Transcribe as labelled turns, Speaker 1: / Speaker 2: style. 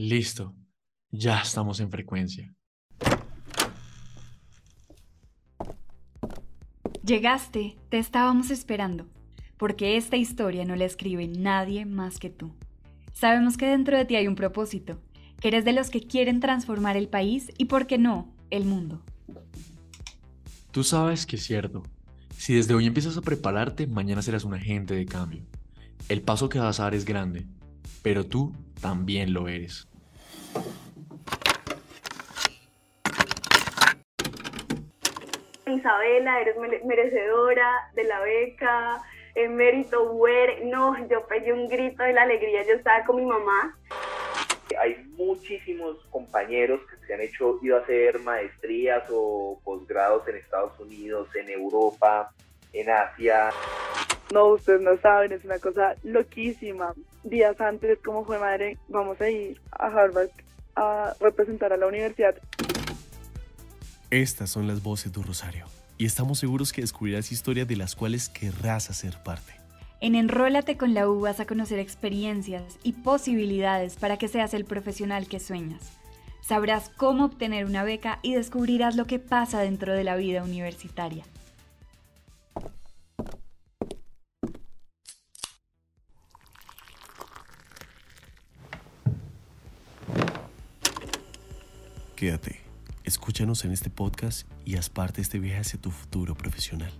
Speaker 1: Listo, ya estamos en frecuencia.
Speaker 2: Llegaste, te estábamos esperando, porque esta historia no la escribe nadie más que tú. Sabemos que dentro de ti hay un propósito, que eres de los que quieren transformar el país y, por qué no, el mundo.
Speaker 1: Tú sabes que es cierto. Si desde hoy empiezas a prepararte, mañana serás un agente de cambio. El paso que vas a dar es grande, pero tú también lo eres.
Speaker 3: Isabela, eres merecedora de la beca, en mérito. No, yo pegué un grito de la alegría, yo estaba con mi mamá.
Speaker 4: Hay muchísimos compañeros que se han hecho, ido a hacer maestrías o posgrados en Estados Unidos, en Europa, en Asia.
Speaker 5: No, ustedes no saben, es una cosa loquísima. Días antes, como fue madre, vamos a ir a Harvard a representar a la universidad.
Speaker 6: Estas son las voces de Rosario y estamos seguros que descubrirás historias de las cuales querrás hacer parte.
Speaker 2: En Enrólate con la U vas a conocer experiencias y posibilidades para que seas el profesional que sueñas. Sabrás cómo obtener una beca y descubrirás lo que pasa dentro de la vida universitaria.
Speaker 6: Quédate, escúchanos en este podcast y haz parte de este viaje hacia tu futuro profesional.